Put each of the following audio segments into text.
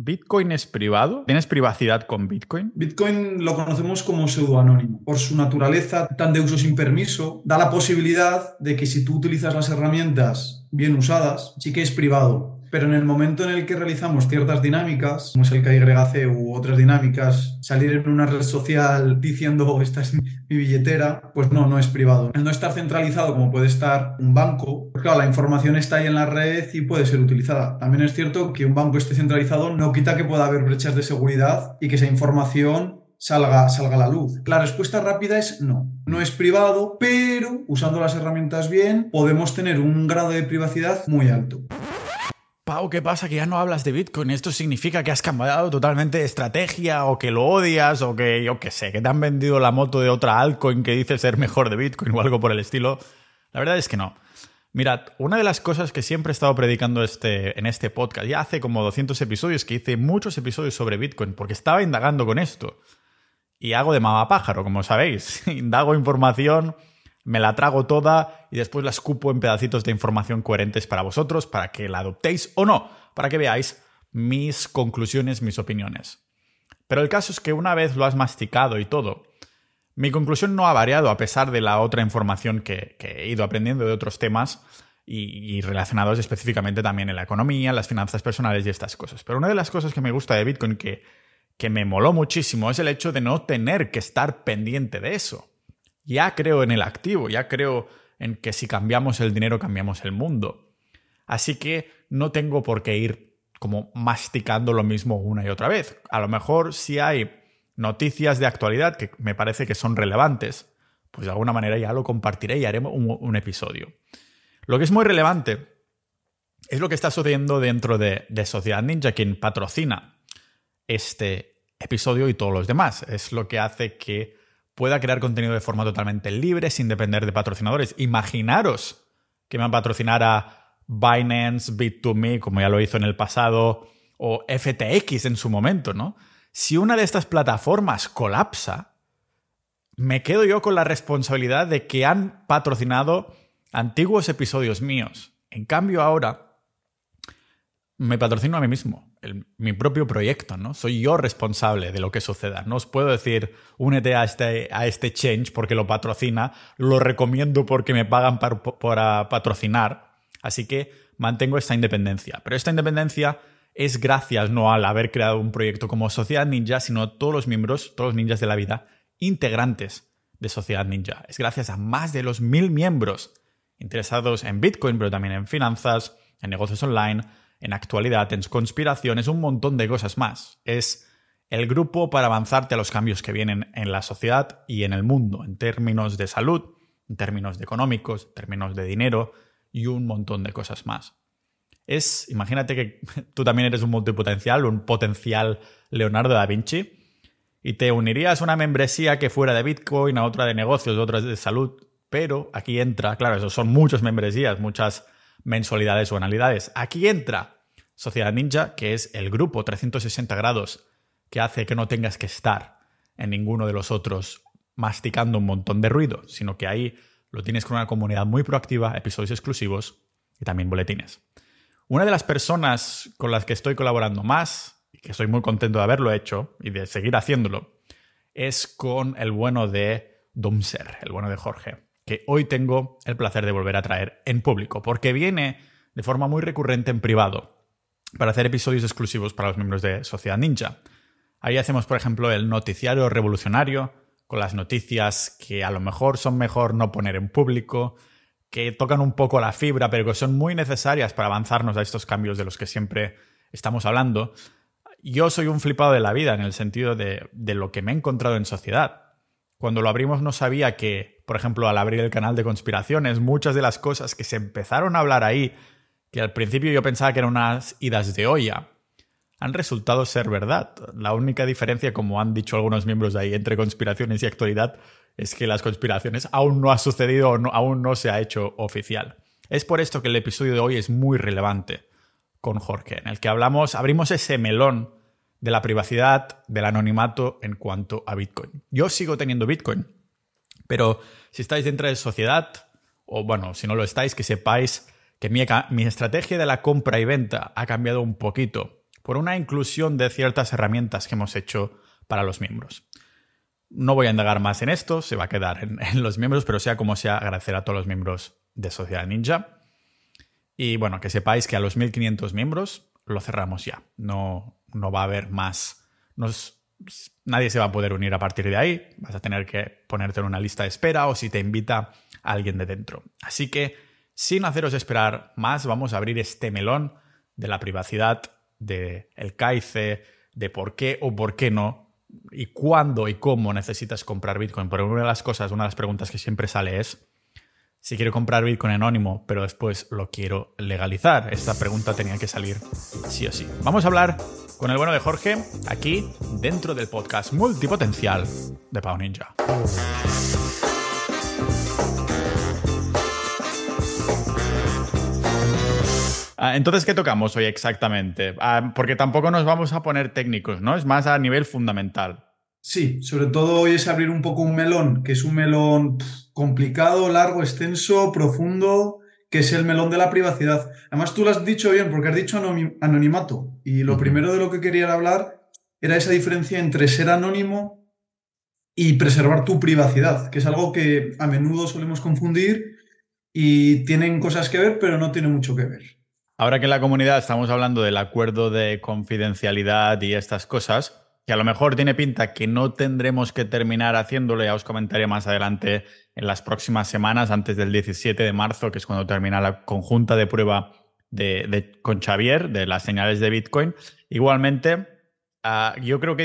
¿Bitcoin es privado? ¿Tienes privacidad con Bitcoin? Bitcoin lo conocemos como pseudoanónimo. Por su naturaleza tan de uso sin permiso, da la posibilidad de que si tú utilizas las herramientas bien usadas, sí que es privado. Pero en el momento en el que realizamos ciertas dinámicas, como es el KYC u otras dinámicas, salir en una red social diciendo esta es mi billetera, pues no, no es privado. El no estar centralizado como puede estar un banco, pues claro, la información está ahí en la red y puede ser utilizada. También es cierto que un banco esté centralizado no quita que pueda haber brechas de seguridad y que esa información salga, salga a la luz. La respuesta rápida es no. No es privado, pero usando las herramientas bien podemos tener un grado de privacidad muy alto. Pau, ¿qué pasa? Que ya no hablas de Bitcoin. ¿Esto significa que has cambiado totalmente de estrategia o que lo odias o que yo qué sé, que te han vendido la moto de otra altcoin que dice ser mejor de Bitcoin o algo por el estilo? La verdad es que no. Mirad, una de las cosas que siempre he estado predicando este, en este podcast, ya hace como 200 episodios que hice muchos episodios sobre Bitcoin, porque estaba indagando con esto. Y hago de pájaro, como sabéis. Indago información me la trago toda y después la escupo en pedacitos de información coherentes para vosotros, para que la adoptéis o no, para que veáis mis conclusiones, mis opiniones. Pero el caso es que una vez lo has masticado y todo, mi conclusión no ha variado a pesar de la otra información que, he ido aprendiendo de otros temas y, relacionados específicamente también en la economía, las finanzas personales y estas cosas. Pero una de las cosas que me gusta de Bitcoin que, que me moló muchísimo es el hecho de no tener que estar pendiente de eso ya creo en el activo, ya creo en que si cambiamos el dinero cambiamos el mundo. Así que no tengo por qué ir como masticando lo mismo una y otra vez. A lo mejor si hay noticias de actualidad que me parece que son relevantes, pues de alguna manera ya lo compartiré y haremos un, episodio. Lo que es muy relevante es lo que está sucediendo dentro de, de Sociedad Ninja, quien patrocina este episodio y todos los demás. Es lo que hace que pueda crear contenido de forma totalmente libre, sin depender de patrocinadores. Imaginaros que me patrocinara Binance, Bit2Me, como ya lo hizo en el pasado, o FTX en su momento, ¿no? Si una de estas plataformas colapsa, me quedo yo con la responsabilidad de que han patrocinado antiguos episodios míos. En cambio, ahora me patrocino a mí mismo mi propio proyecto, ¿no? Soy yo responsable de lo que suceda. No os puedo decir, únete a este, a este change porque lo patrocina, lo recomiendo porque me pagan para, patrocinar. Así que mantengo esta independencia. Pero esta independencia es gracias no al haber creado un proyecto como Sociedad Ninja, sino a todos los miembros, todos los ninjas de la vida, integrantes de Sociedad Ninja. Es gracias a más de los mil miembros interesados en Bitcoin, pero también en finanzas, en negocios online, en actualidad, en conspiraciones, un montón de cosas más. Es el grupo para avanzarte a los cambios que vienen en la sociedad y en el mundo, en términos de salud, en términos de económicos, en términos de dinero y un montón de cosas más. Es, imagínate que tú también eres un multipotencial, un potencial Leonardo da Vinci, y te unirías a una membresía que fuera de Bitcoin, a otra de negocios, a otra de salud, pero aquí entra, claro, eso son muchas membresías, muchas mensualidades o anualidades. Aquí entra Sociedad Ninja, que es el grupo 360 grados que hace que no tengas que estar en ninguno de los otros masticando un montón de ruido, sino que ahí lo tienes con una comunidad muy proactiva, episodios exclusivos y también boletines. Una de las personas con las que estoy colaborando más, y que estoy muy contento de haberlo hecho y de seguir haciéndolo, es con el bueno de Domser, el bueno de Jorge que hoy tengo el placer de volver a traer en público, porque viene de forma muy recurrente en privado para hacer episodios exclusivos para los miembros de Sociedad Ninja. Ahí hacemos, por ejemplo, el noticiario revolucionario, con las noticias que a lo mejor son mejor no poner en público, que tocan un poco la fibra, pero que son muy necesarias para avanzarnos a estos cambios de los que siempre estamos hablando. Yo soy un flipado de la vida en el sentido de, de lo que me he encontrado en sociedad. Cuando lo abrimos no sabía que, por ejemplo, al abrir el canal de conspiraciones, muchas de las cosas que se empezaron a hablar ahí, que al principio yo pensaba que eran unas idas de olla, han resultado ser verdad. La única diferencia, como han dicho algunos miembros de ahí, entre conspiraciones y actualidad, es que las conspiraciones aún no ha sucedido o aún no se ha hecho oficial. Es por esto que el episodio de hoy es muy relevante con Jorge, en el que hablamos, abrimos ese melón de la privacidad, del anonimato en cuanto a Bitcoin. Yo sigo teniendo Bitcoin, pero si estáis dentro de sociedad, o bueno, si no lo estáis, que sepáis que mi, estrategia de la compra y venta ha cambiado un poquito por una inclusión de ciertas herramientas que hemos hecho para los miembros. No voy a indagar más en esto, se va a quedar en, en los miembros, pero sea como sea, agradecer a todos los miembros de Sociedad Ninja. Y bueno, que sepáis que a los 1500 miembros lo cerramos ya. No, no va a haber más. Nos, nadie se va a poder unir a partir de ahí. Vas a tener que ponerte en una lista de espera o si te invita alguien de dentro. Así que, sin haceros esperar más, vamos a abrir este melón de la privacidad, del el CAICE, de por qué o por qué no, y cuándo y cómo necesitas comprar Bitcoin. Porque una de las cosas, una de las preguntas que siempre sale es, si quiero comprar Bitcoin anónimo, pero después lo quiero legalizar? Esta pregunta tenía que salir sí o sí. Vamos a hablar con el bueno de Jorge aquí dentro del podcast multipotencial de Pau Ninja. Ah, entonces, ¿qué tocamos hoy exactamente? Ah, porque tampoco nos vamos a poner técnicos, ¿no? Es más a nivel fundamental. Sí, sobre todo hoy es abrir un poco un melón, que es un melón complicado, largo, extenso, profundo, que es el melón de la privacidad. Además, tú lo has dicho bien, porque has dicho anonimato. Y lo primero de lo que quería hablar era esa diferencia entre ser anónimo y preservar tu privacidad, que es algo que a menudo solemos confundir y tienen cosas que ver, pero no tienen mucho que ver. Ahora que en la comunidad estamos hablando del acuerdo de confidencialidad y estas cosas, que a lo mejor tiene pinta que no tendremos que terminar haciéndolo, ya os comentaré más adelante en las próximas semanas, antes del 17 de marzo, que es cuando termina la conjunta de prueba de, con Xavier de las señales de Bitcoin. Igualmente, ah, yo creo que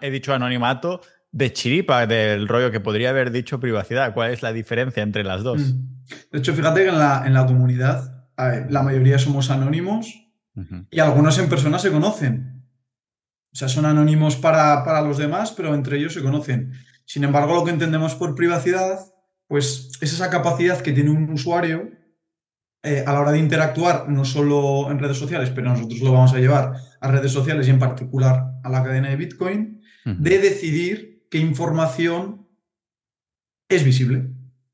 he, dicho anonimato de chiripa, del rollo que podría haber dicho privacidad. ¿Cuál es la diferencia entre las dos? De hecho, fíjate que en la, en la comunidad la mayoría somos anónimos y algunos en persona se conocen. O sea, son anónimos para, los demás, pero entre ellos se conocen. Sin embargo, lo que entendemos por privacidad, pues es esa capacidad que tiene un usuario eh, a la hora de interactuar, no solo en redes sociales, pero nosotros lo vamos a llevar a redes sociales y en particular a la cadena de Bitcoin, de decidir qué información es visible.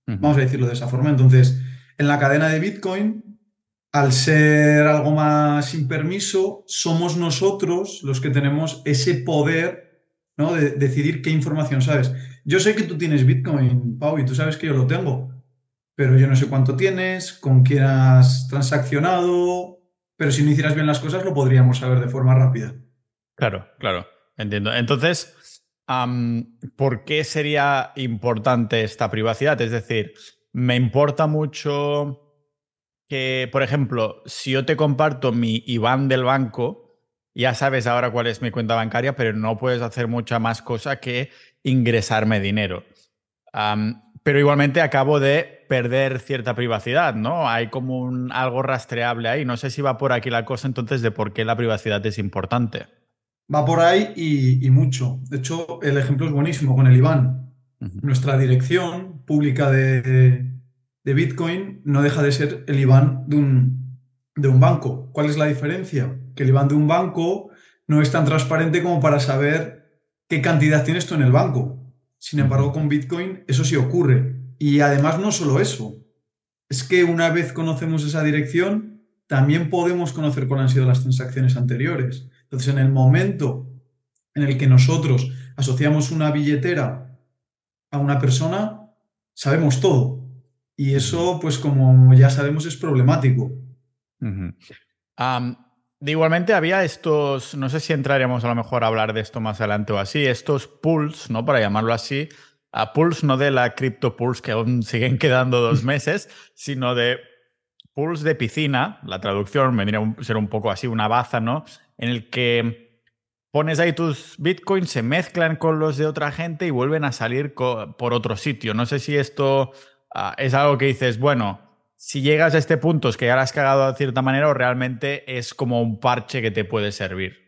Vamos a decirlo de esa forma. Entonces, en la cadena de Bitcoin al ser algo más sin permiso, somos nosotros los que tenemos ese poder ¿no? de decidir qué información sabes. Yo sé que tú tienes Bitcoin, Pau, y tú sabes que yo lo tengo, pero yo no sé cuánto tienes, con quién has transaccionado, pero si no hicieras bien las cosas lo podríamos saber de forma rápida. Claro, claro, entiendo. Entonces, ¿por qué sería importante esta privacidad? Es decir, me importa mucho que, por ejemplo, si yo te comparto mi IBAN del banco, ya sabes ahora cuál es mi cuenta bancaria, pero no puedes hacer mucha más cosa que ingresarme dinero. pero igualmente acabo de perder cierta privacidad, ¿no? Hay como un, algo rastreable ahí. No sé si va por aquí la cosa entonces de por qué la privacidad es importante. Va por ahí y, mucho. De hecho, el ejemplo es buenísimo con el IBAN. Nuestra dirección pública de, de Bitcoin no deja de ser el IBAN de un, de un banco. ¿Cuál es la diferencia? Que el IBAN de un banco no es tan transparente como para saber qué cantidad tienes tú en el banco. Sin embargo, con Bitcoin eso sí ocurre. Y además no solo eso, es que una vez conocemos esa dirección, también podemos conocer cuáles han sido las transacciones anteriores. Entonces, en el momento en el que nosotros asociamos una billetera a una persona, sabemos todo. Y eso, pues como ya sabemos, es problemático. igualmente había estos, no sé si entraremos a lo mejor a hablar de esto más adelante o así, estos pools, ¿no? Para llamarlo así, a pools no de la crypto pools que aún siguen quedando dos meses, sino de pools de piscina, la traducción vendría a ser un poco así, una baza, ¿no? En el que pones ahí tus bitcoins, se mezclan con los de otra gente y vuelven a salir por otro sitio. No sé si esto Ah, es algo que dices, bueno, si llegas a este punto es que ya la has cagado de cierta manera o realmente es como un parche que te puede servir.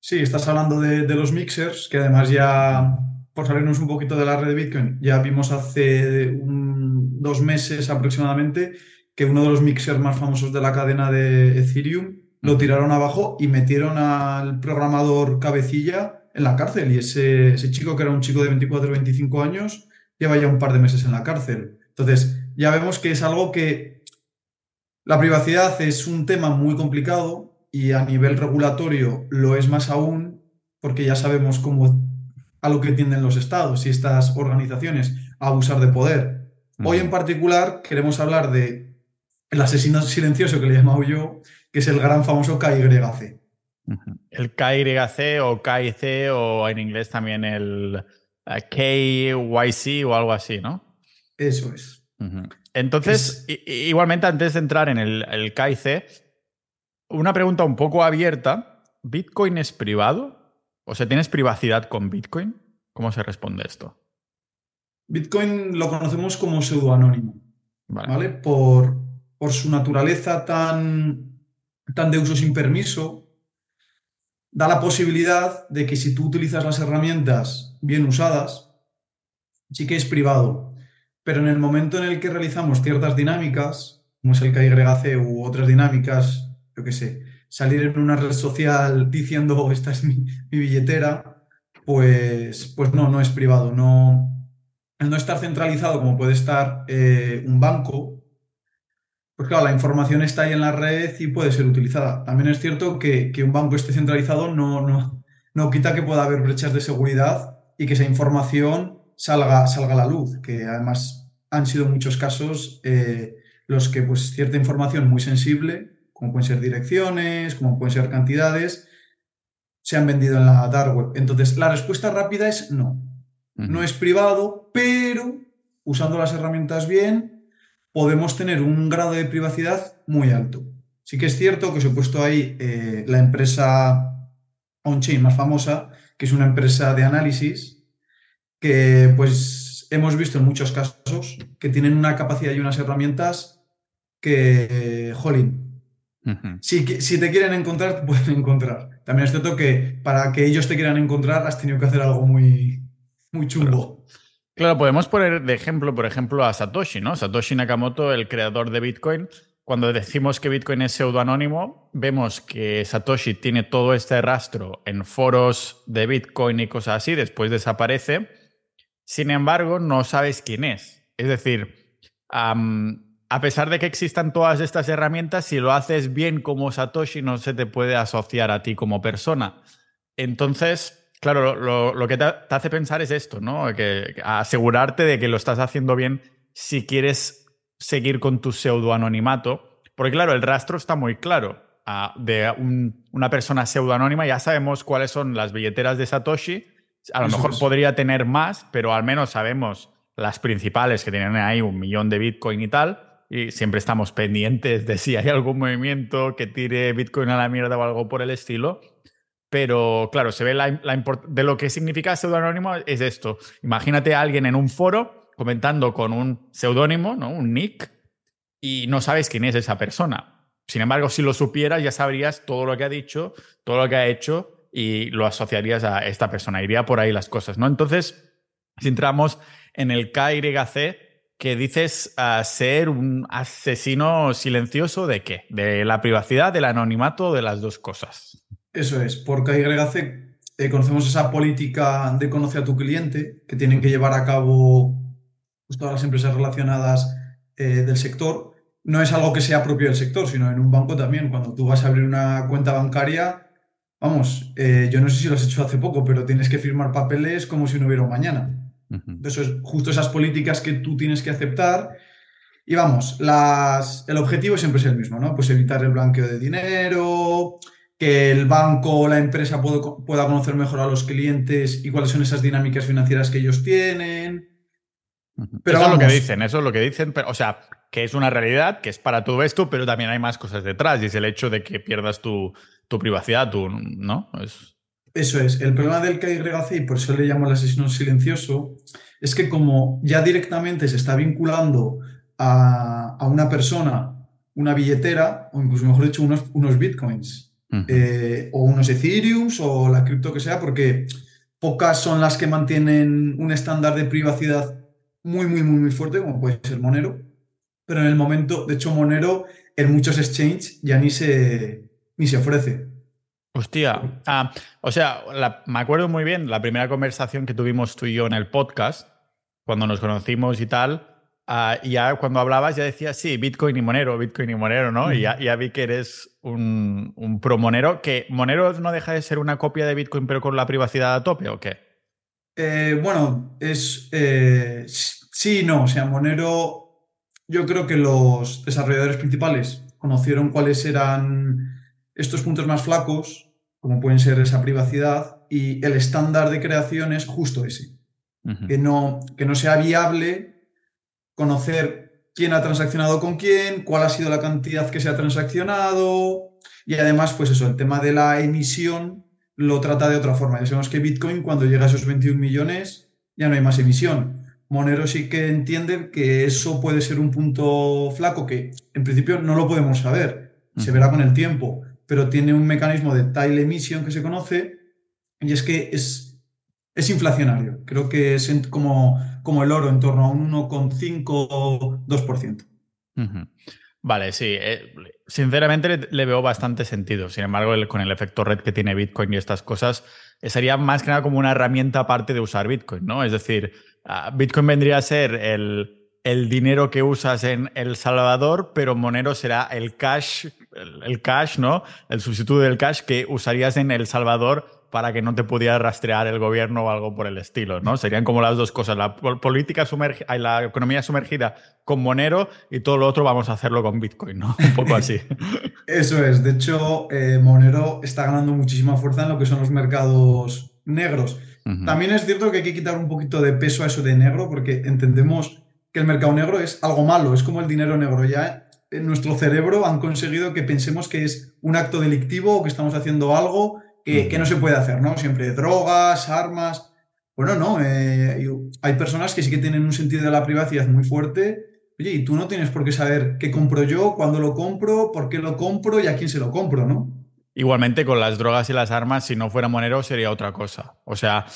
Sí, estás hablando de, los mixers, que además ya, por salirnos un poquito de la red de Bitcoin, ya vimos hace dos meses aproximadamente que uno de los mixers más famosos de la cadena de Ethereum lo tiraron abajo y metieron al programador cabecilla en la cárcel. Y ese, ese chico, que era un chico de 24 o 25 años, lleva ya un par de meses en la cárcel. Entonces, ya vemos que es algo que la privacidad es un tema muy complicado y a nivel regulatorio lo es más aún porque ya sabemos cómo a lo que tienden los estados y estas organizaciones a abusar de poder. Hoy en particular queremos hablar de el asesino silencioso que le he llamado yo, que es el gran famoso KYC. El KYC o KIC o en inglés también el eh, KYC o algo así, ¿no? Eso es. Entonces, igualmente antes de entrar en el, el KIC, una pregunta un poco abierta. ¿Bitcoin es privado? O sea, ¿tienes privacidad con Bitcoin? ¿Cómo se responde esto? Bitcoin lo conocemos como pseudoanónimo, ¿vale? Por, por su naturaleza tan, tan de uso sin permiso, da la posibilidad de que si tú utilizas las herramientas bien usadas, sí que es privado. Pero en el momento en el que realizamos ciertas dinámicas, como es el KYC u otras dinámicas, yo qué sé, salir en una red social diciendo esta es mi, billetera, pues, pues no, no es privado. No, no estar centralizado como puede estar eh, un banco, pues claro, la información está ahí en la red y puede ser utilizada. También es cierto que, un banco esté centralizado no, no, no, quita que pueda haber brechas de seguridad y que esa información salga, salga a la luz, que además han sido muchos casos eh, los que pues cierta información muy sensible, como pueden ser direcciones, como pueden ser cantidades, se han vendido en la dark web. Entonces, la respuesta rápida es no. No es privado, pero usando las herramientas bien, podemos tener un grado de privacidad muy alto. Sí que es cierto que os he puesto ahí eh, la empresa on-chain más famosa, que es una empresa de análisis, que pues hemos visto en muchos casos que tienen una capacidad y unas herramientas que, jolín, si, si, te quieren encontrar, te pueden encontrar. También es cierto que para que ellos te quieran encontrar has tenido que hacer algo muy, muy chungo. Claro, podemos poner de ejemplo, por ejemplo, a Satoshi, ¿no? Satoshi Nakamoto, el creador de Bitcoin. Cuando decimos que Bitcoin es pseudoanónimo, vemos que Satoshi tiene todo este rastro en foros de Bitcoin y cosas así, después desaparece. Sin embargo, no sabes quién es. Es decir, a pesar de que existan todas estas herramientas, si lo haces bien como Satoshi, no se te puede asociar a ti como persona. Entonces, Claro, lo, que te, hace pensar es esto, ¿no? Que, asegurarte de que lo estás haciendo bien si quieres seguir con tu pseudoanonimato. Porque claro, el rastro está muy claro. Ah, de una persona pseudoanónima ya sabemos cuáles son las billeteras de Satoshi. A lo mejor podría tener más, pero al menos sabemos las principales que tienen ahí un millón de Bitcoin y tal. Y siempre estamos pendientes de si hay algún movimiento que tire Bitcoin a la mierda o algo por el estilo. Pero claro, se ve la, de lo que significa pseudónimo es esto. Imagínate a alguien en un foro comentando con un seudónimo, ¿no? un nick, y no sabes quién es esa persona. Sin embargo, si lo supieras, ya sabrías todo lo que ha dicho, todo lo que ha hecho y lo asociarías a esta persona. Iría por ahí las cosas, ¿no? Entonces, si entramos en el KYC, que dices ah, ser un asesino silencioso de qué? De la privacidad, del anonimato, de las dos cosas. Eso es, por KYC eh, conocemos esa política de conocer a tu cliente que tienen que llevar a cabo pues, todas las empresas relacionadas eh, del sector. No es algo que sea propio del sector, sino en un banco también. Cuando tú vas a abrir una cuenta bancaria, vamos, eh, yo no sé si lo has hecho hace poco, pero tienes que firmar papeles como si no hubiera un mañana. Eso es justo esas políticas que tú tienes que aceptar. Y vamos, las, el objetivo siempre es el mismo, ¿no? Pues evitar el blanqueo de dinero, que el banco o la empresa pueda conocer mejor a los clientes y cuáles son esas dinámicas financieras que ellos tienen. Pero eso es lo que dicen, eso es lo que dicen, pero, o sea, que es una realidad, que es para todo esto, pero también hay más cosas detrás y es el hecho de que pierdas tu, privacidad, tu, ¿no? Eso es, el problema del KYC, y por eso le llamo el asesino silencioso, es que como ya directamente se está vinculando a, una persona, una billetera, o incluso mejor dicho, unos, unos bitcoins, eh, o unos Ethereum o la cripto que sea, porque pocas son las que mantienen un estándar de privacidad muy, muy, muy, muy fuerte, como puede ser Monero. Pero en el momento, de hecho, Monero en muchos exchanges ya ni se, ni se ofrece. Hostia, ah, o sea, me acuerdo muy bien la primera conversación que tuvimos tú y yo en el podcast, cuando nos conocimos y tal, Ah, y ya cuando hablabas ya decías, sí, Bitcoin y Monero, Bitcoin y Monero, ¿no? Y ya, ya, vi que eres un, un, pro Monero, que Monero no deja de ser una copia de Bitcoin pero con la privacidad a tope, ¿o qué? Eh, bueno, es... Eh, sí, no, o sea, Monero, yo creo que los desarrolladores principales conocieron cuáles eran estos puntos más flacos, como pueden ser esa privacidad, y el estándar de creación es justo ese. que, no, que no sea viable conocer quién ha transaccionado con quién, cuál ha sido la cantidad que se ha transaccionado y además, pues eso, el tema de la emisión lo trata de otra forma. Ya sabemos que Bitcoin cuando llega a esos 21 millones ya no hay más emisión. Monero sí que entiende que eso puede ser un punto flaco que en principio no lo podemos saber, se verá con el tiempo, pero tiene un mecanismo de tile emission que se conoce y es que es, es inflacionario. Creo que es como como el oro, en torno a un 1,5 o 2%. Vale, sí. Eh, sinceramente le, veo bastante sentido. Sin embargo, con el efecto red que tiene Bitcoin y estas cosas, eh, sería más que nada como una herramienta aparte de usar Bitcoin, ¿no? Es decir, ah, Bitcoin vendría a ser el, el dinero que usas en El Salvador, pero Monero será el cash, el cash, ¿no? El sustituto del cash que usarías en El Salvador para que no te pudiera rastrear el gobierno o algo por el estilo, ¿no? Serían como las dos cosas, la política sumergida, la economía sumergida con Monero y todo lo otro vamos a hacerlo con Bitcoin, ¿no? Un poco así. Eso es, de hecho, eh, Monero está ganando muchísima fuerza en lo que son los mercados negros. También es cierto que hay que quitar un poquito de peso a eso de negro porque entendemos que el mercado negro es algo malo, es como el dinero negro. Ya en nuestro cerebro han conseguido que pensemos que es un acto delictivo o que estamos haciendo algo que, no se puede hacer, ¿no? Siempre drogas, armas. Bueno, no, eh, hay personas que sí que tienen un sentido de la privacidad muy fuerte. Oye, y tú no tienes por qué saber qué compro yo, cuándo lo compro, por qué lo compro y a quién se lo compro, ¿no? Igualmente con las drogas y las armas, si no fuera Monero sería otra cosa. O sea,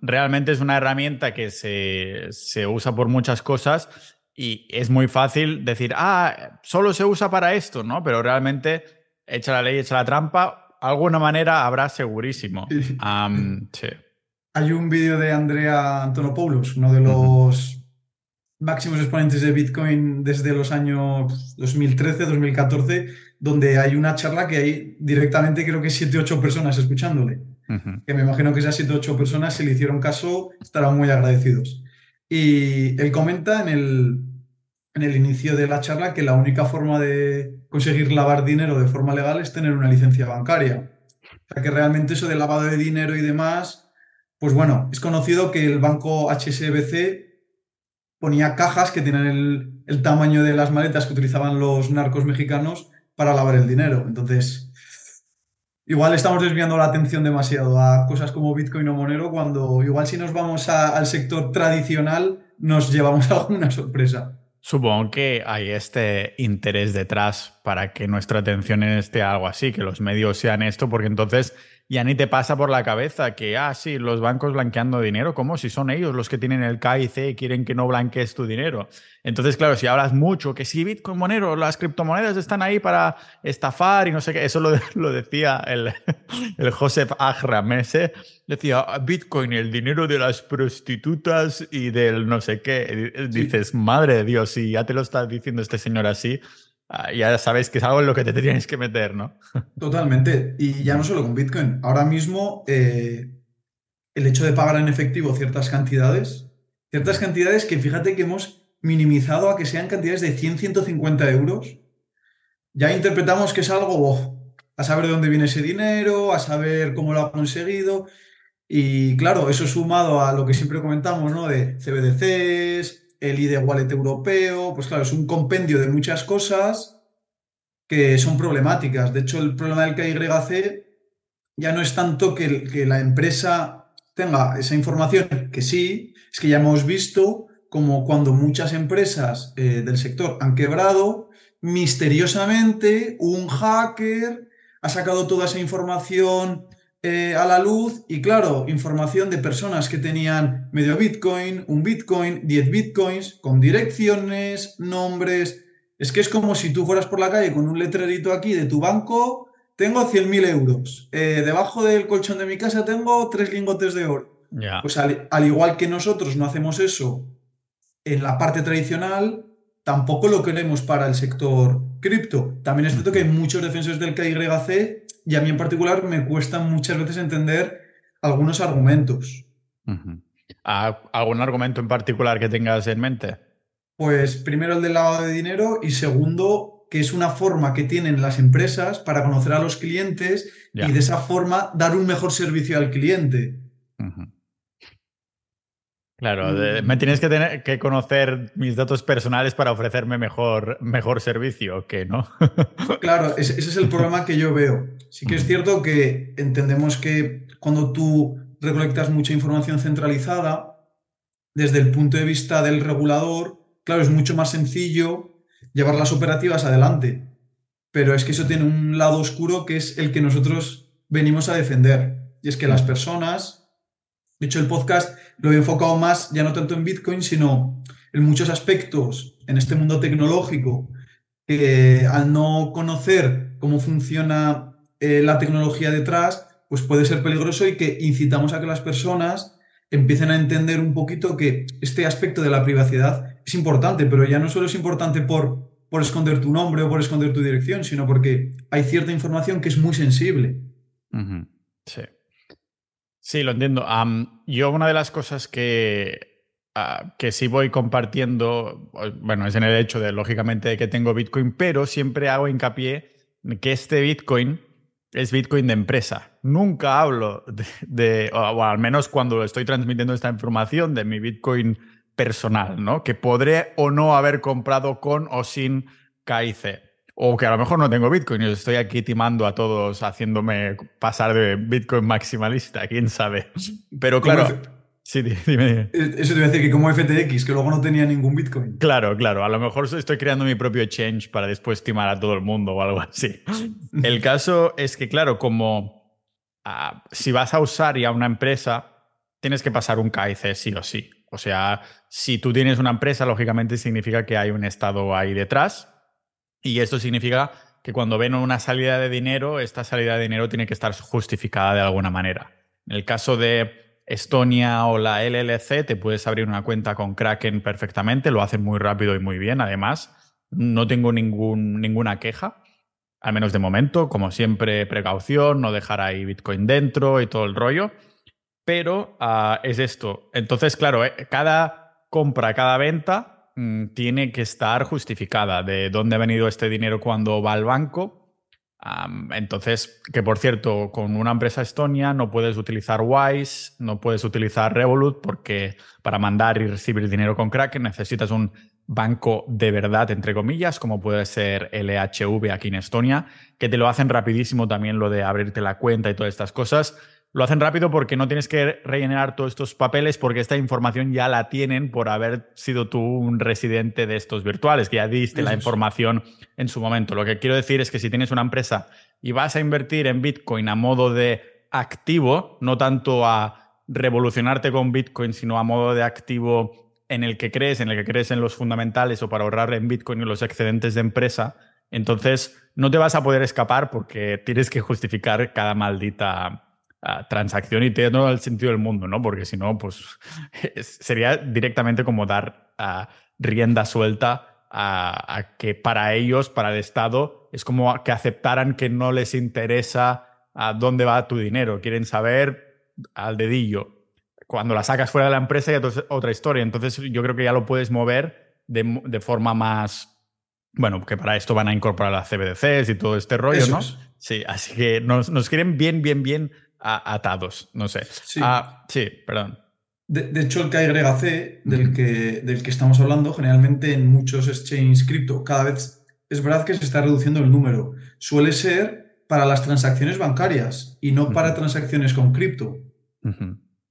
realmente es una herramienta que se, se, usa por muchas cosas y es muy fácil decir, ah, solo se usa para esto, ¿no? Pero realmente echa la ley, echa la trampa, alguna manera habrá segurísimo. sí. Hay un vídeo de Andrea Antonopoulos, uno de los máximos exponentes de Bitcoin desde los años 2013, 2014, donde hay una charla que hay directamente creo que 7 8 personas escuchándole. Que me imagino que esas 7 8 personas, si le hicieron caso, estarán muy agradecidos. Y él comenta en el, en el inicio de la charla que la única forma de conseguir lavar dinero de forma legal es tener una licencia bancaria. O sea que realmente eso de lavado de dinero y demás, pues bueno, es conocido que el banco HSBC ponía cajas que tienen el, el tamaño de las maletas que utilizaban los narcos mexicanos para lavar el dinero. Entonces, igual estamos desviando la atención demasiado a cosas como Bitcoin o Monero cuando igual si nos vamos al sector tradicional nos llevamos a alguna sorpresa. Supongo que hay este interés detrás para que nuestra atención esté algo así, que los medios sean esto, porque entonces ya ni te pasa por la cabeza que, ah, sí, los bancos blanqueando dinero, ¿cómo? Si son ellos los que tienen el KIC y quieren que no blanquees tu dinero. Entonces, claro, si hablas mucho que si Bitcoin Monero, las criptomonedas están ahí para estafar y no sé qué, eso lo, lo decía el, el Joseph Agram ese, decía Bitcoin, el dinero de las prostitutas y del no sé qué. Dices, madre de Dios, si ya te lo está diciendo este señor así, Ah, ya sabes que es algo en lo que te tienes que meter, ¿no? Totalmente. Y ya no solo con Bitcoin. Ahora mismo, eh, el hecho de pagar en efectivo ciertas cantidades, ciertas cantidades que fíjate que hemos minimizado a que sean cantidades de 100, 150 euros, ya interpretamos que es algo a saber de dónde viene ese dinero, a saber cómo lo ha conseguido. Y claro, eso sumado a lo que siempre comentamos, ¿no? De CBDCs, el ID Wallet europeo, pues claro, es un compendio de muchas cosas que son problemáticas. De hecho, el problema del KYC ya no es tanto que, que la empresa tenga esa información, que sí, es que ya hemos visto como cuando muchas empresas eh, del sector han quebrado, misteriosamente un hacker ha sacado toda esa información eh, a la luz y claro, información de personas que tenían medio Bitcoin, un Bitcoin, 10 Bitcoins, con direcciones, nombres. Es que es como si tú fueras por la calle con un letrerito aquí de tu banco, tengo 100.000 euros. Eh, debajo del colchón de mi casa tengo tres lingotes de oro. Pues al, igual que nosotros no hacemos eso en la parte tradicional tampoco lo queremos para el sector cripto. También es cierto que hay muchos defensores del KYC y a mí en particular me cuesta muchas veces entender algunos argumentos. ¿Algún argumento en particular que tengas en mente? Pues primero el del lavado de dinero y segundo que es una forma que tienen las empresas para conocer a los clientes y de esa forma dar un mejor servicio al cliente. Claro, me tienes que tener que conocer mis datos personales para ofrecerme mejor, mejor servicio, que no? claro, ese, es el problema que yo veo. Sí que es cierto que entendemos que cuando tú recolectas mucha información centralizada, desde el punto de vista del regulador, claro, es mucho más sencillo llevar las operativas adelante. Pero es que eso tiene un lado oscuro que es el que nosotros venimos a defender. Y es que las personas de hecho, el podcast lo he enfocado más ya no tanto en Bitcoin, sino en muchos aspectos en este mundo tecnológico que al no conocer cómo funciona eh, la tecnología detrás, pues puede ser peligroso y que incitamos a que las personas empiecen a entender un poquito que este aspecto de la privacidad es importante, pero ya no solo es importante por, por esconder tu nombre o por esconder tu dirección, sino porque hay cierta información que es muy sensible. Sí. Sí, lo entiendo. yo una de las cosas que, ah, que sí voy compartiendo, bueno, es en el hecho de, lógicamente, que tengo Bitcoin, pero siempre hago hincapié que este Bitcoin es Bitcoin de empresa. Nunca hablo de, o, al menos cuando estoy transmitiendo esta información, de mi Bitcoin personal, ¿no? Que podré o no haber comprado con o sin KIC. O que a lo mejor no tengo Bitcoin y estoy aquí timando a todos haciéndome pasar de Bitcoin maximalista, quién sabe. Pero claro. Sí, dime, dime. Eso te iba a decir que como FTX, que luego no tenía ningún Bitcoin. Claro, claro. A lo mejor estoy creando mi propio exchange para después timar a todo el mundo o algo así. El caso es que, claro, como ah, si vas a usar ya una empresa, tienes que pasar un KIC sí o sí. O sea, si tú tienes una empresa, lógicamente significa que hay un estado ahí detrás y esto significa que cuando ven una salida de dinero, esta salida de dinero tiene que estar justificada de alguna manera. En el caso de Estonia o la LLC, te puedes abrir una cuenta con Kraken perfectamente, lo hacen muy rápido y muy bien. Además, no tengo ningún, ninguna queja, al menos de momento. Como siempre, precaución, no dejar ahí Bitcoin dentro y todo el rollo. Pero ah, es esto. Entonces, claro, eh, cada compra, cada venta Mm, tiene que estar justificada de dónde ha venido este dinero cuando va al banco. entonces, que por cierto, con una empresa estonia no puedes utilizar Wise, no puedes utilizar Revolut, porque para mandar y recibir dinero con Kraken necesitas un banco de verdad, entre comillas, como puede ser LHV aquí en Estonia, que te lo hacen rapidísimo también lo de abrirte la cuenta y todas estas cosas. Lo hacen rápido porque no tienes que rellenar todos estos papeles porque esta información ya la tienen por haber sido tú un residente de estos virtuales, que ya diste la información en su momento. Lo que quiero decir es que si tienes una empresa y vas a invertir en Bitcoin a modo de activo, no tanto a revolucionarte con Bitcoin, sino a modo de activo en el que crees, en el que crees en los fundamentales o para ahorrar en Bitcoin y los excedentes de empresa, entonces no te vas a poder escapar porque tienes que justificar cada maldita transacción y tiene todo el sentido del mundo, ¿no? Porque si no, pues sería directamente como dar rienda suelta a, que para ellos, para el Estado, es como que aceptaran que no les interesa a dónde va tu dinero. Quieren saber al dedillo. Cuando la sacas fuera de la empresa ya es otra historia. Entonces yo creo que ya lo puedes mover de, de forma más... Bueno, que para esto van a incorporar las CBDCs y todo este rollo, ¿no? Sí, así que nos, nos quieren bien, bien, bien atados, no sé. Sí, ah, sí perdón. De, hecho, el KYC del que, del que estamos hablando, generalmente en muchos exchanges cripto, cada vez es verdad que se está reduciendo el número. Suele ser para las transacciones bancarias y no para transacciones con cripto.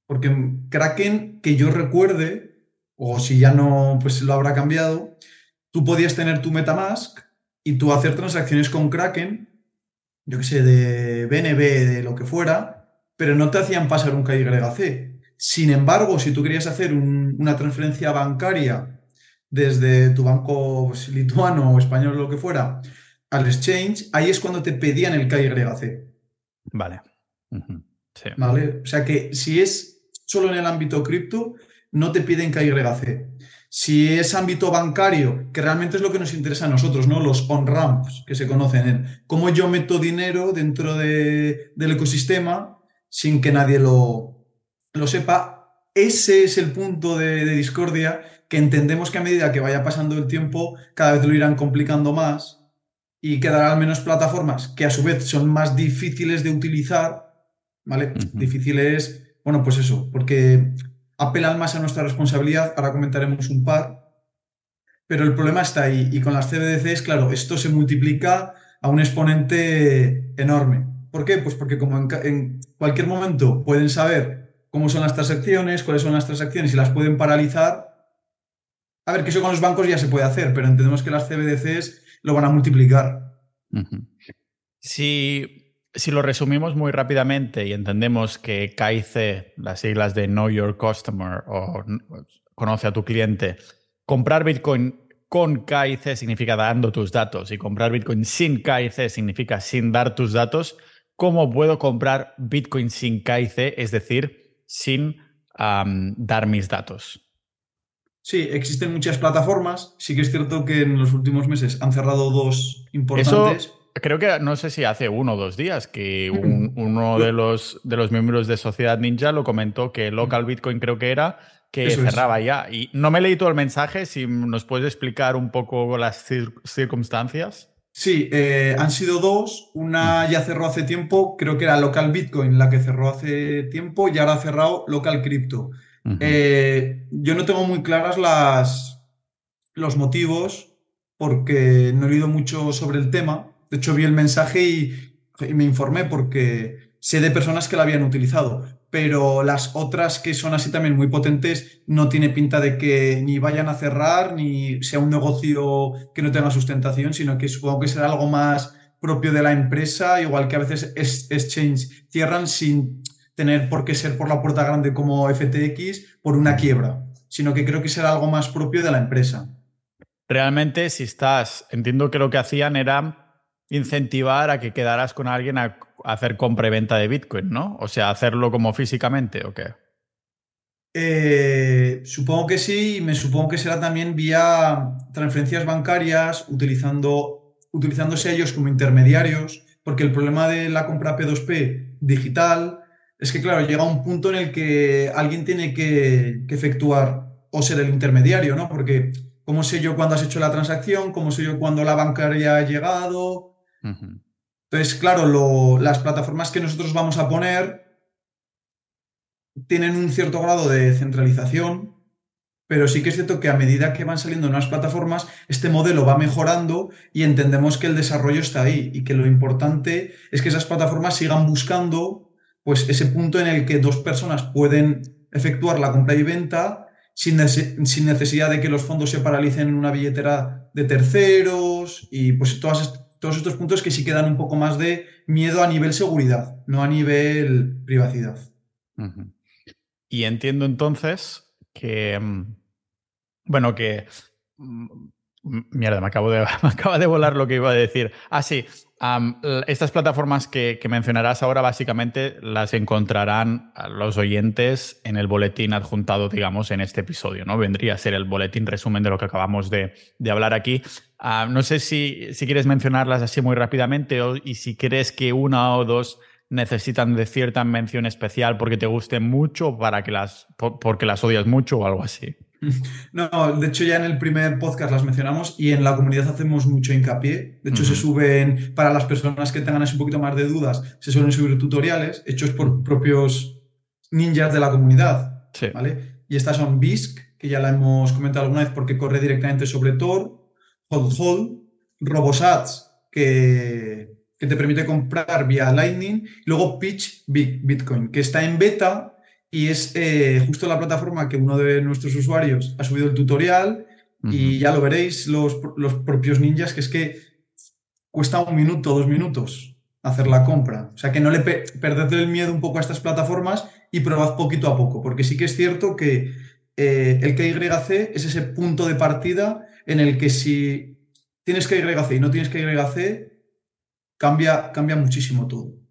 Porque Kraken, que yo recuerde, o si ya no, pues lo habrá cambiado, tú podías tener tu Metamask y tú hacer transacciones con Kraken, yo qué sé, de BNB, de lo que fuera, pero no te hacían pasar un KYC. Sin embargo, si tú querías hacer una transferencia bancaria desde tu banco pues, lituano o español o lo que fuera al exchange, ahí es cuando te pedían el KYC. Vale. Vale. O sea que si es solo en el ámbito cripto, no te piden KYC. Si es ámbito bancario, que realmente es lo que nos interesa a nosotros, ¿no? Los on-ramps que se conocen en cómo yo meto dinero dentro del ecosistema sin que nadie lo, lo sepa. Ese es el punto de, de discordia que entendemos que a medida que vaya pasando el tiempo, cada vez lo irán complicando más y quedarán menos plataformas que a su vez son más difíciles de utilizar, ¿vale? Difíciles, bueno, pues eso, porque apelan más a nuestra responsabilidad, ahora comentaremos un par, pero el problema está ahí y con las CBDCs, claro, esto se multiplica a un exponente enorme. ¿Por qué? Pues porque como en, cualquier momento pueden saber cómo son las transacciones, cuáles son las transacciones y las pueden paralizar. A ver, que eso con los bancos ya se puede hacer, pero entendemos que las CBDCs lo van a multiplicar. Sí si lo resumimos muy rápidamente y entendemos que KIC, las siglas de Know Your Customer o conoce a tu cliente, comprar Bitcoin con KIC significa dando tus datos y comprar Bitcoin sin KIC significa sin dar tus datos, ¿cómo puedo comprar Bitcoin sin KIC? Es decir, sin dar mis datos. Sí, existen muchas plataformas. Sí que es cierto que en los últimos meses han cerrado dos importantes creo que no sé si hace uno o dos días que uno de los, de los miembros de Sociedad Ninja lo comentó que Local Bitcoin creo que era que cerraba ya. Y no me leí todo el mensaje, si nos puedes explicar un poco las circunstancias. Sí, eh, han sido dos. Una ya cerró hace tiempo, creo que era Local Bitcoin la que cerró hace tiempo y ahora ha cerrado Local Crypto. Eh, yo no tengo muy claras las, los motivos porque no he leído mucho sobre el tema, de hecho, vi el mensaje y, me informé porque sé de personas que la habían utilizado, pero las otras que son así también muy potentes no tiene pinta de que ni vayan a cerrar ni sea un negocio que no tenga sustentación, sino que supongo que será algo más propio de la empresa, igual que a veces exchange cierran sin tener por qué ser por la puerta grande como FTX por una quiebra, sino que creo que será algo más propio de la empresa. Realmente, si estás, entiendo que lo que hacían era incentivar a que quedaras con alguien a hacer compra y venta de Bitcoin, ¿no? O sea, hacerlo como físicamente o qué. Eh, supongo que sí, me supongo que será también vía transferencias bancarias, utilizando, utilizándose ellos como intermediarios, porque el problema de la compra P2P digital es que, claro, llega un punto en el que alguien tiene que, que efectuar o ser el intermediario, ¿no? Porque ¿cómo sé yo cuándo has hecho la transacción? ¿Cómo sé yo cuándo la bancaria ha llegado? Entonces, claro, las plataformas que nosotros vamos a poner tienen un cierto grado de centralización, pero sí que es cierto que a medida que van saliendo nuevas plataformas, este modelo va mejorando y entendemos que el desarrollo está ahí y que lo importante es que esas plataformas sigan buscando pues ese punto en el que dos personas pueden efectuar la compra y venta sin, sin necesidad de que los fondos se paralicen en una billetera de terceros y pues todas todos estos puntos que sí quedan un poco más de miedo a nivel seguridad, no a nivel privacidad. Y entiendo entonces que, mm, bueno, que... Mierda, me acabo, de, me acaba de volar lo que iba a decir. Ah, sí, estas plataformas que, mencionarás ahora básicamente las encontrarán los oyentes en el boletín adjuntado, digamos, en este episodio, ¿no? Vendría a ser el boletín resumen de lo que acabamos de, hablar aquí. Ah, no sé si, si, quieres mencionarlas así muy rápidamente o, y si crees que una o dos necesitan de cierta mención especial porque te gusten mucho para que las, porque las odias mucho o algo así. No, de hecho ya en el primer podcast las mencionamos y en la comunidad hacemos mucho hincapié. De hecho se suben, para las personas que tengan un poquito más de dudas, se suelen subir tutoriales hechos por propios ninjas de la comunidad. ¿vale? Y estas son BISC, que ya la hemos comentado alguna vez porque corre directamente sobre Tor, Hold Hold, Robosats, que, que te permite comprar vía Lightning, y luego Pitch Bitcoin, que está en beta y es eh, justo la plataforma que uno de nuestros usuarios ha subido el tutorial y ya lo veréis los, los, propios ninjas, que es que cuesta un minuto, dos minutos hacer la compra. O sea que no le perded el miedo un poco a estas plataformas y probad poquito a poco, porque sí que es cierto que eh, el KYC es ese punto de partida en el que si tienes KYC y no tienes KYC, cambia, cambia muchísimo todo.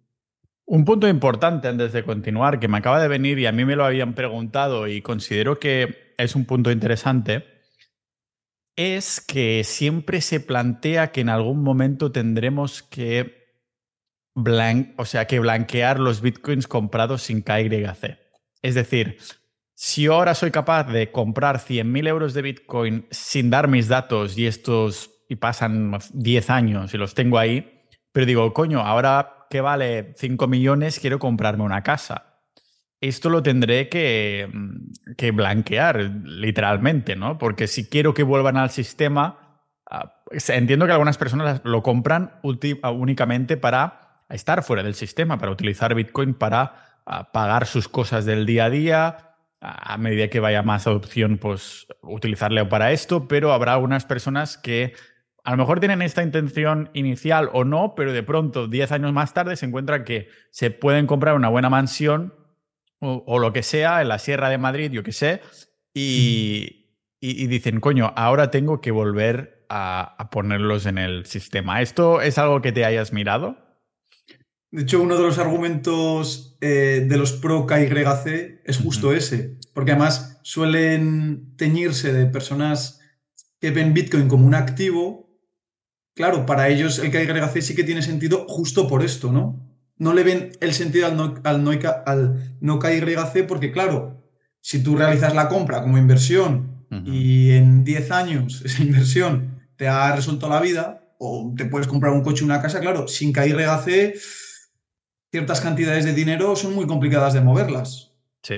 Un punto importante antes de continuar, que me acaba de venir y a mí me lo habían preguntado y considero que es un punto interesante, es que siempre se plantea que en algún momento tendremos que, o sea, que blanquear los bitcoins comprados sin KYC. Es decir, si ahora soy capaz de comprar 100.000 euros de bitcoin sin dar mis datos y estos y pasan 10 años y los tengo ahí, pero digo, coño, ahora que vale 5 millones, quiero comprarme una casa esto lo tendré mm, que, blanquear, literalmente, ¿no? Porque si quiero que vuelvan al sistema, ah, entiendo que algunas personas lo compran ah, únicamente para estar fuera del sistema, para utilizar Bitcoin para ah, pagar sus cosas del día a día. A medida que vaya más adopción, pues utilizarlo para esto, pero habrá algunas personas que a lo mejor tienen esta intención inicial o no, pero de pronto, 10 años más tarde, se encuentran que se pueden comprar una buena mansión o, lo que sea, en la Sierra de Madrid, yo qué sé, y, dicen, coño, ahora tengo que volver a, ponerlos en el sistema. ¿Esto es algo que te hayas mirado? De hecho, uno de los argumentos eh, de los pro KYC es justo ese, porque además suelen teñirse de personas que ven Bitcoin como un activo. Claro, para ellos el KYC sí que tiene sentido justo por esto, ¿no? no le ven el sentido al no, al no, al no KYC porque, claro, si tú realizas la compra como inversión y en 10 años esa inversión te ha resuelto la vida o te puedes comprar un coche o una casa, claro, sin KYC ciertas cantidades de dinero son muy complicadas de moverlas. Sí.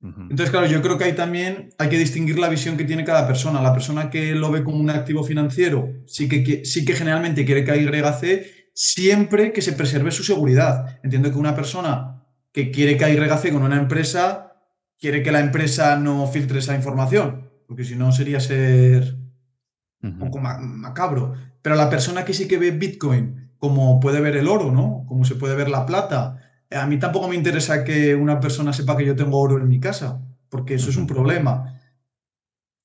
Entonces, claro, yo creo que ahí también hay que distinguir la visión que tiene cada persona. La persona que lo ve como un activo financiero sí que, sí que generalmente quiere KYC siempre que se preserve su seguridad. Entiendo que una persona que quiere que hay regace con una empresa, quiere que la empresa no filtre esa información, porque si no sería ser un poco macabro. Pero la persona que sí que ve Bitcoin, como puede ver el oro, ¿no? Como se puede ver la plata, a mí tampoco me interesa que una persona sepa que yo tengo oro en mi casa, porque eso es un problema.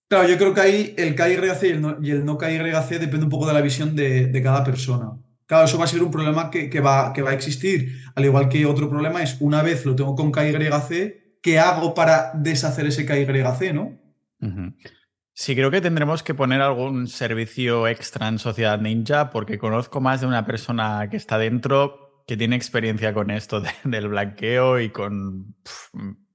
Claro, yo creo que ahí el KYC y el no, y el no depende un poco de la visión de cada persona. Claro, eso va a ser un problema que, va, que va a existir. Al igual que otro problema es, una vez lo tengo con KYC, ¿qué hago para deshacer ese KYC, no? Sí, creo que tendremos que poner algún servicio extra en Sociedad Ninja, porque conozco más de una persona que está dentro que tiene experiencia con esto del blanqueo y con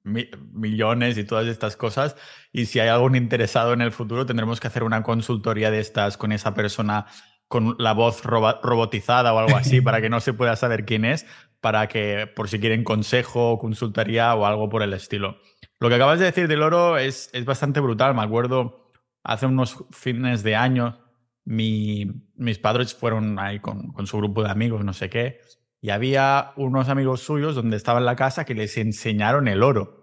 millones y todas estas cosas. Y si hay algún interesado en el futuro, tendremos que hacer una consultoría de estas con esa persona con la voz robotizada o algo así para que no se pueda saber quién es, para que por si quieren consejo, consultaría o algo por el estilo. Lo que acabas de decir del oro es, es bastante brutal. Me acuerdo hace unos fines de año, mis padres fueron ahí con, con su grupo de amigos, no sé qué, y había unos amigos suyos donde estaba en la casa que les enseñaron el oro.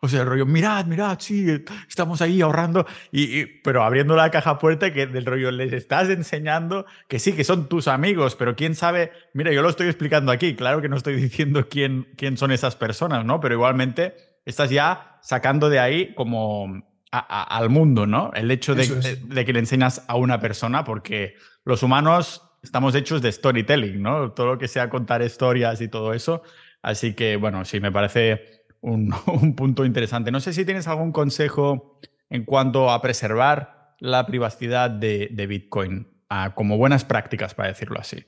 O sea, el rollo, mirad, mirad, sí, estamos ahí ahorrando, y, pero abriendo la caja fuerte que del rollo les estás enseñando que sí, que son tus amigos, pero quién sabe, mira, yo lo estoy explicando aquí, claro que no estoy diciendo quién, quién son esas personas, ¿no? Pero igualmente estás ya sacando de ahí como al mundo, ¿no? El hecho de, de, que le enseñas a una persona, porque los humanos estamos hechos de storytelling, ¿no? Todo lo que sea contar historias y todo eso. Así que, bueno, sí, me parece un, punto interesante. No sé si tienes algún consejo en cuanto a preservar la privacidad de, Bitcoin, como buenas prácticas, para decirlo así.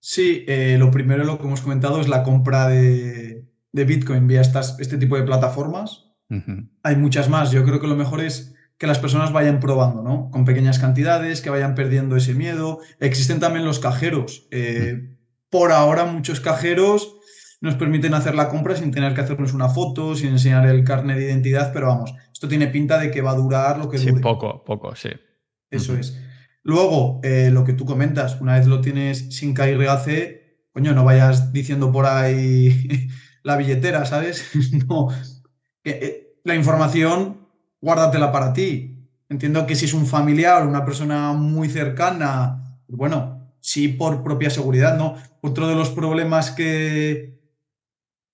Sí, eh, lo primero, lo que hemos comentado, es la compra de, Bitcoin vía estas, este tipo de plataformas. Hay muchas más. Yo creo que lo mejor es que las personas vayan probando, ¿no? Con pequeñas cantidades, que vayan perdiendo ese miedo. Existen también los cajeros. Eh, por ahora, muchos cajeros nos permiten hacer la compra sin tener que hacernos una foto, sin enseñar el carnet de identidad, pero vamos, esto tiene pinta de que va a durar lo que sí, poco, poco, sí. Eso es. Luego, eh, lo que tú comentas, una vez lo tienes sin KYC, coño, no vayas diciendo por ahí la billetera, ¿sabes? no. Eh, la información, guárdatela para ti. Entiendo que si es un familiar o una persona muy cercana, bueno, sí por propia seguridad, ¿no? Otro de los problemas que,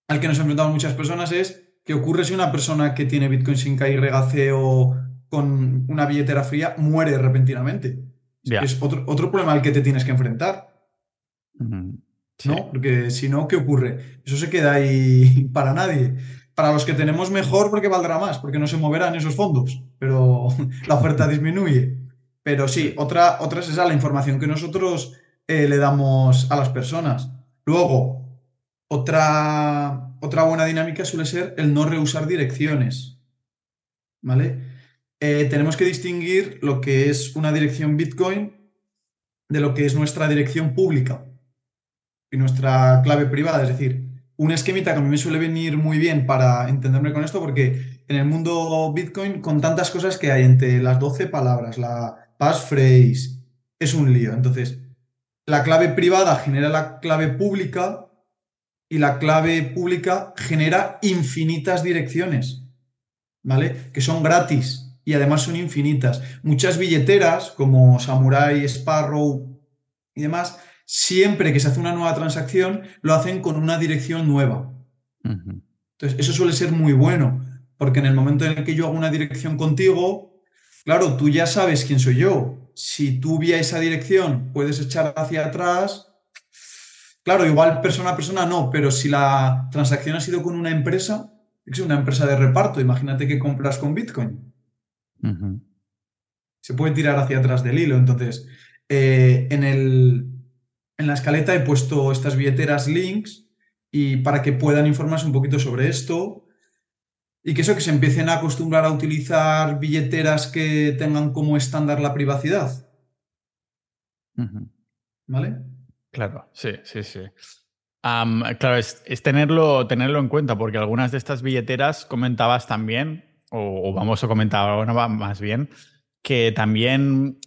al que nos enfrentamos muchas personas es que ocurre si una persona que tiene Bitcoin sin KYC o con una billetera fría muere repentinamente. Es otro, otro problema al que te tienes que enfrentar. ¿no? Porque si no, ¿qué ocurre? Eso se queda ahí para nadie. Para los que tenemos mejor porque valdrá más, porque no se moverán esos fondos, pero la oferta disminuye. Pero sí, otra, otra es esa, la información que nosotros eh, le damos a las personas. Luego, otra, otra buena dinámica suele ser el no reusar direcciones. ¿Vale? Eh, tenemos que distinguir lo que es una dirección Bitcoin de lo que es nuestra dirección pública y nuestra clave privada. Es decir, un esquemita que a mí me suele venir muy bien para entenderme con esto, porque en el mundo Bitcoin, con tantas cosas que hay entre las 12 palabras, la passphrase, es un lío. Entonces, la clave privada genera la clave pública y la clave pública genera infinitas direcciones, ¿vale? Que son gratis y además son infinitas. Muchas billeteras como Samurai, Sparrow y demás siempre que se hace una nueva transacción, lo hacen con una dirección nueva. Entonces, eso suele ser muy bueno, porque en el momento en el que yo hago una dirección contigo, claro, tú ya sabes quién soy yo. Si tú vía esa dirección puedes echar hacia atrás, claro, igual persona a persona no, pero si la transacción ha sido con una empresa, es una empresa de reparto, imagínate que compras con Bitcoin. Se puede tirar hacia atrás del hilo. Entonces, eh, en el, en la escaleta he puesto estas billeteras links y para que puedan informarse un poquito sobre esto y que eso, que se empiecen a acostumbrar a utilizar billeteras que tengan como estándar la privacidad. ¿Vale? Claro, sí, sí, sí. claro, es, tenerlo, tenerlo en cuenta, porque algunas de estas billeteras comentabas también, o, o vamos a comentar ahora más bien, que también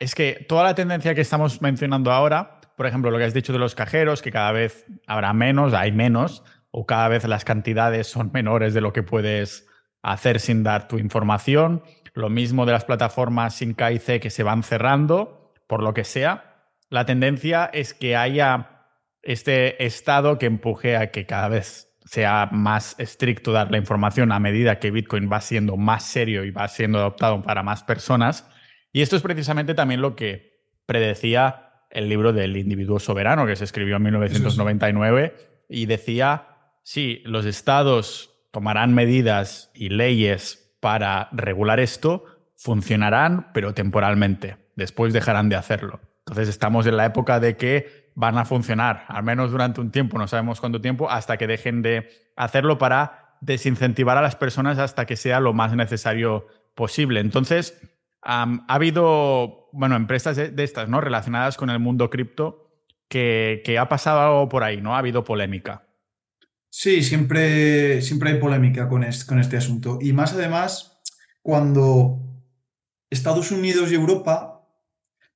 es que toda la tendencia que estamos mencionando ahora por ejemplo, lo que has dicho de los cajeros, que cada vez habrá menos, hay menos, o cada vez las cantidades son menores de lo que puedes hacer sin dar tu información. Lo mismo de las plataformas sin KIC que se van cerrando, por lo que sea. La tendencia es que haya este estado que empuje a que cada vez sea más estricto dar la información a medida que Bitcoin va siendo más serio y va siendo adoptado para más personas. Y esto es precisamente también lo que predecía el libro del individuo soberano que se escribió en 1999 y decía, sí, los estados tomarán medidas y leyes para regular esto, funcionarán, pero temporalmente. Después dejarán de hacerlo. Entonces estamos en la época de que van a funcionar, al menos durante un tiempo, no sabemos cuánto tiempo, hasta que dejen de hacerlo para desincentivar a las personas hasta que sea lo más necesario posible. Entonces, ha habido, bueno, empresas de, estas, ¿no? Relacionadas con el mundo cripto que, ha pasado algo por ahí, ¿no? Ha habido polémica. Sí, siempre, siempre hay polémica con, con este asunto. Y más además, cuando Estados Unidos y Europa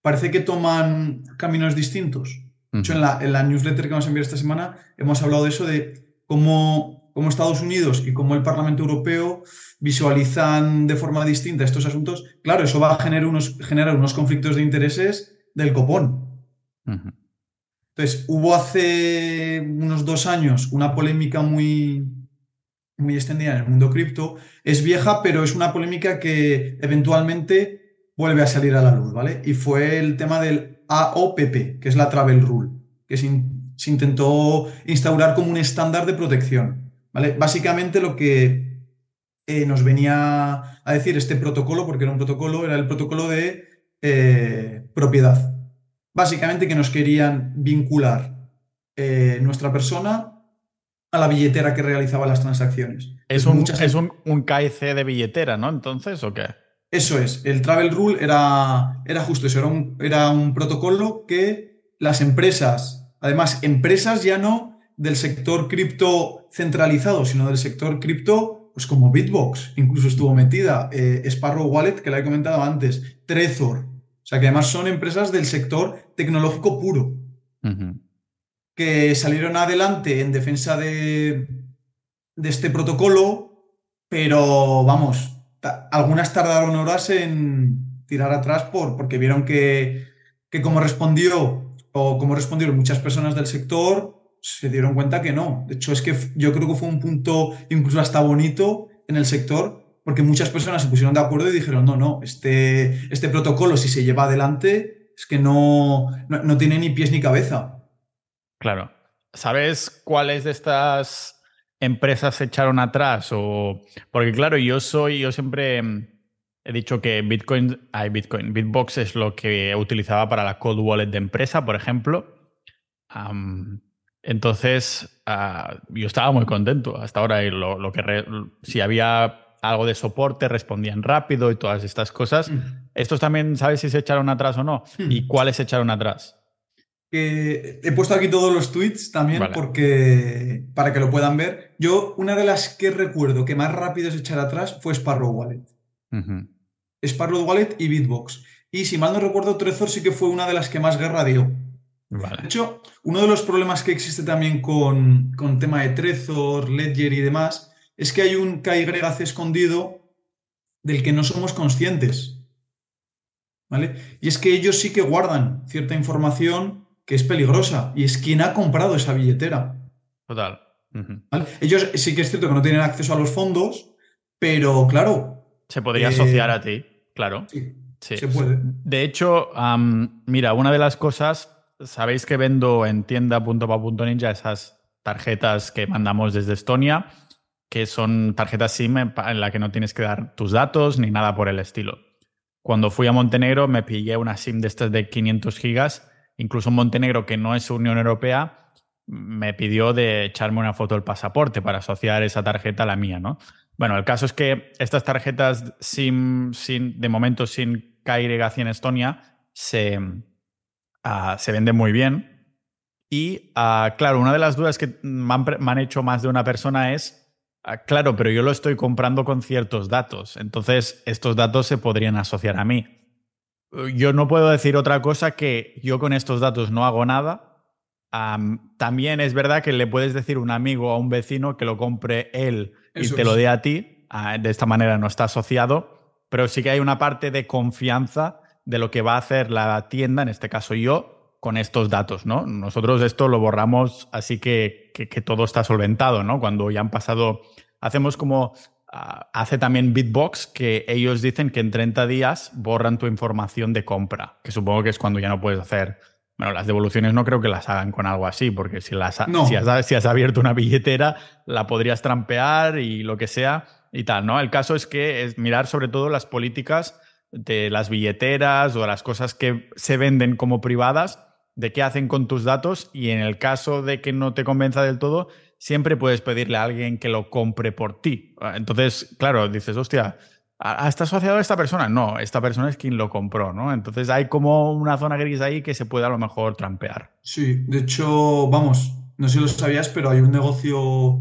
parece que toman caminos distintos. De hecho, en la, en la newsletter que vamos a enviar esta semana hemos hablado de eso, de cómo cómo Estados Unidos y cómo el Parlamento Europeo visualizan de forma distinta estos asuntos, claro, eso va a generar unos, generar unos conflictos de intereses del copón. Entonces, hubo hace unos dos años una polémica muy, muy extendida en el mundo cripto. Es vieja, pero es una polémica que eventualmente vuelve a salir a la luz, ¿vale? Y fue el tema del AOPP, que es la Travel Rule, que se intentó instaurar como un estándar de protección. Básicamente lo que eh, nos venía a decir este protocolo, porque era un protocolo, era el protocolo de eh, propiedad. Básicamente que nos querían vincular eh, nuestra persona a la billetera que realizaba las transacciones. Es, un, es un, un, KIC de billetera, ¿no? Entonces, ¿o qué? Eso es. El Travel Rule era, era justo eso, era un, era un protocolo que las empresas, además, empresas ya no del sector cripto centralizado, sino del sector cripto, pues como Bitbox, incluso estuvo metida, eh, Sparrow Wallet, que la he comentado antes, Trezor, o sea que además son empresas del sector tecnológico puro, que salieron adelante en defensa de, de este protocolo, pero vamos, algunas tardaron horas en tirar atrás por, porque vieron que, que como respondió o como respondieron muchas personas del sector, se dieron cuenta que no. De hecho, es que yo creo que fue un punto incluso hasta bonito en el sector, porque muchas personas se pusieron de acuerdo y dijeron, no, no, este, este protocolo si se lleva adelante es que no, no, tiene ni pies ni cabeza. Claro. ¿sabes cuáles de estas empresas se echaron atrás? O, porque claro, yo soy, yo siempre he dicho que Bitcoin, hay Bitcoin, Bitbox es lo que utilizaba para la cold wallet de empresa, por ejemplo. Entonces, ah, yo estaba muy contento hasta ahora y lo, que si había algo de soporte, respondían rápido y todas estas cosas. Estos también, ¿sabes si se echaron atrás o no? ¿Y cuáles se echaron atrás? he puesto aquí todos los tweets también porque para que lo puedan ver. Yo, una de las que recuerdo que más rápido se echar atrás fue Sparrow Wallet. Sparrow Wallet y Bitbox. Y si mal no recuerdo, Trezor sí que fue una de las que más guerra dio. De hecho, uno de los problemas que existe también con, con tema de Trezor, Ledger y demás es que hay un KYC escondido del que no somos conscientes. ¿Vale? Y es que ellos sí que guardan cierta información que es peligrosa y es quien ha comprado esa billetera. Total. Ellos sí que es cierto que no tienen acceso a los fondos, pero claro. Se podría asociar a ti, claro. Sí, Se puede. De hecho, mira, una de las cosas, sabéis que vendo en tienda.pa.ninja esas tarjetas que mandamos desde Estonia, que son tarjetas SIM en la que no tienes que dar tus datos ni nada por el estilo. Cuando fui a Montenegro me pillé una SIM de estas de 500 gigas Incluso Montenegro, que no es Unión Europea, me pidió de echarme una foto del pasaporte para asociar esa tarjeta a la mía, ¿no? Bueno, el caso es que estas tarjetas sin, sin, de momento sin KYC en Estonia se, ah, se venden muy bien. Y ah, claro, una de las dudas que me han, hecho más de una persona es, ah, claro, pero yo lo estoy comprando con ciertos datos, entonces estos datos se podrían asociar a mí yo no puedo decir otra cosa que yo con estos datos no hago nada. también es verdad que le puedes decir a un amigo o a un vecino que lo compre él y te lo dé a ti. De esta manera no está asociado, pero sí que hay una parte de confianza de lo que va a hacer la tienda, en este caso yo, con estos datos, ¿no? Nosotros esto lo borramos así que, que, que todo está solventado, ¿no? Cuando ya han pasado, hacemos como Ah, hace también Bitbox que ellos dicen que en 30 días borran tu información de compra, que supongo que es cuando ya no puedes hacer. Bueno, las devoluciones no creo que las hagan con algo así, porque si, las, si, has, si has abierto una billetera, la podrías trampear y lo que sea y tal, ¿no? El caso es que es mirar sobre todo las políticas de las billeteras o las cosas que se venden como privadas, de qué hacen con tus datos y en el caso de que no te convenza del todo, siempre puedes pedirle a alguien que lo compre por ti. Ah, entonces, claro, dices, hostia, ¿está asociado a esta persona? No, esta persona es quien lo compró, ¿no? Entonces hay como una zona gris ahí que se puede a lo mejor trampear. Sí, de hecho, vamos, no sé si lo sabías, pero hay un negocio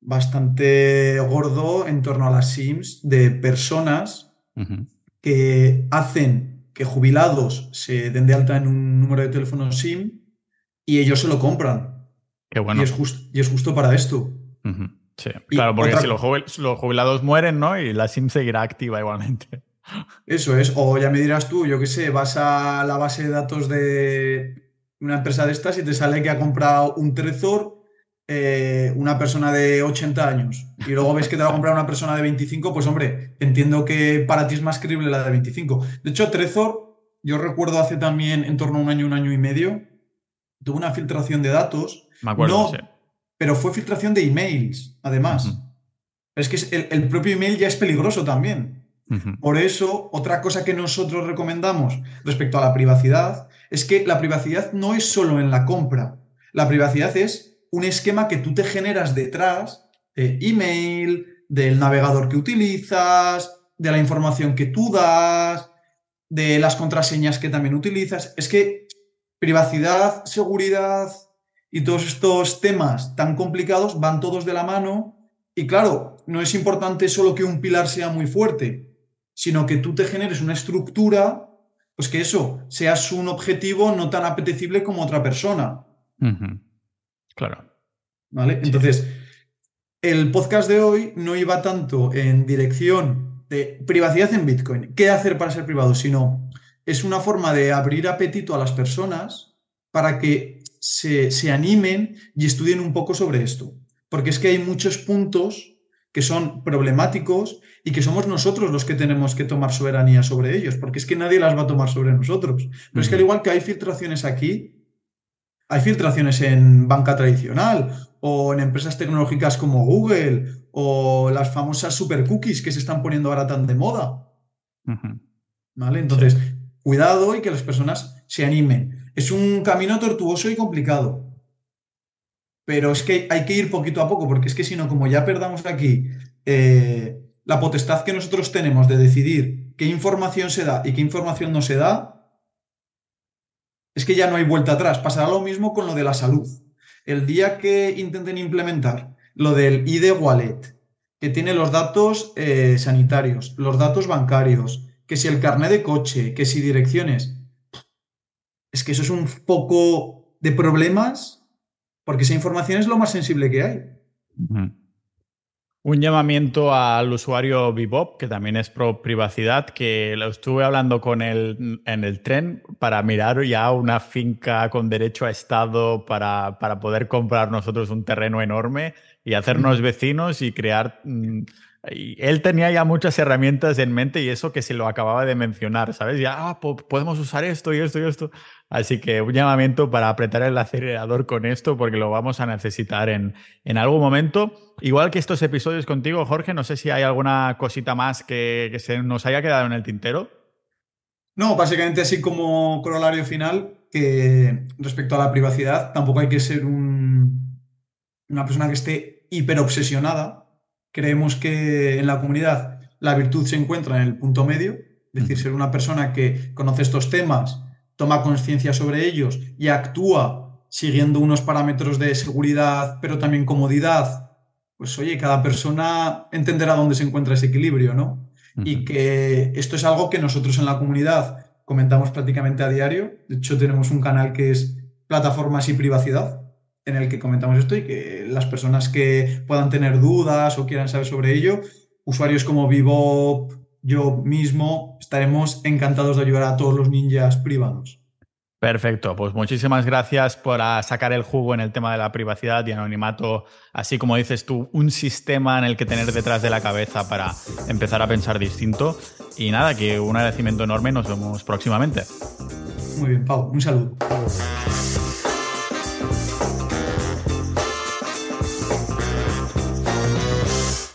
bastante gordo en torno a las SIMs de personas que hacen que jubilados se den de alta en un número de teléfono SIM y ellos se lo compran. Y es, y es justo para esto. Sí, claro, porque si los, jubilados mueren, ¿no? Y la SIM seguirá activa igualmente. Eso es. O ya me dirás tú, yo qué sé, vas a la base de datos de una empresa de estas y te sale que ha comprado un Trezor eh, una persona de 80 años y luego ves que te va a comprar una persona de 25, pues hombre, entiendo que para ti es más creíble la de 25. De hecho, Trezor, yo recuerdo hace también en torno a un año, un año y medio, tuvo una filtración de datos me acuerdo. No, pero fue filtración de emails, además. Es que el, propio email ya es peligroso también. Por eso, otra cosa que nosotros recomendamos respecto a la privacidad es que la privacidad no es solo en la compra. La privacidad es un esquema que tú te generas detrás de email, del navegador que utilizas, de la información que tú das, de las contraseñas que también utilizas. Es que privacidad, seguridad, y todos estos temas tan complicados van todos de la mano y claro, no es importante solo que un pilar sea muy fuerte, sino que tú te generes una estructura, pues que eso, seas un objetivo no tan apetecible como otra persona. Claro. ¿Vale? Entonces, el podcast de hoy no iba tanto en dirección de privacidad en Bitcoin, qué hacer para ser privado, sino es una forma de abrir apetito a las personas para que se, animen y estudien un poco sobre esto. Porque es que hay muchos puntos que son problemáticos y que somos nosotros los que tenemos que tomar soberanía sobre ellos, porque es que nadie las va a tomar sobre nosotros. Pero es que al igual que hay filtraciones aquí, Hay filtraciones en banca tradicional o en empresas tecnológicas como Google o las famosas super cookies que se están poniendo ahora tan de moda. ¿Vale? Entonces, cuidado y que las personas se animen. Es un camino tortuoso y complicado. Pero es que hay que ir poquito a poco, porque es que si no, como ya perdamos aquí eh, la potestad que nosotros tenemos de decidir qué información se da y qué información no se da, es que ya no hay vuelta atrás. Pasará lo mismo con lo de la salud. El día que intenten implementar lo del ID Wallet, que tiene los datos eh, sanitarios, los datos bancarios, que si el carnet de coche, que si direcciones, es que eso es un poco de problemas porque esa información es lo más sensible que hay. Un llamamiento al usuario Bebop, que también es pro privacidad, que lo estuve hablando con él en el tren para mirar ya una finca con derecho a estado para, para poder comprar nosotros un terreno enorme y hacernos vecinos y crear... Él tenía ya muchas herramientas en mente y eso que se lo acababa de mencionar, ¿sabes? Ya, ah, podemos usar esto y esto y esto. Así que un llamamiento para apretar el acelerador con esto porque lo vamos a necesitar en, en algún momento. Igual que estos episodios contigo, Jorge, no sé si hay alguna cosita más que, que se nos haya quedado en el tintero. No, básicamente así como corolario final, que respecto a la privacidad, tampoco hay que ser un, una persona que esté hiperobsesionada. Creemos que en la comunidad la virtud se encuentra en el punto medio, es decir, ser una persona que conoce estos temas toma conciencia sobre ellos y actúa siguiendo unos parámetros de seguridad, pero también comodidad, pues oye, cada persona entenderá dónde se encuentra ese equilibrio, ¿no? Y que esto es algo que nosotros en la comunidad comentamos prácticamente a diario. De hecho, tenemos un canal que es Plataformas y Privacidad, en el que comentamos esto y que las personas que puedan tener dudas o quieran saber sobre ello, usuarios como Vivo, yo mismo estaremos encantados de ayudar a todos los ninjas privados. Perfecto, pues muchísimas gracias por sacar el jugo en el tema de la privacidad y anonimato, así como dices tú, un sistema en el que tener detrás de la cabeza para empezar a pensar distinto. Y nada, que un agradecimiento enorme, nos vemos próximamente. Muy bien, Pau, un saludo.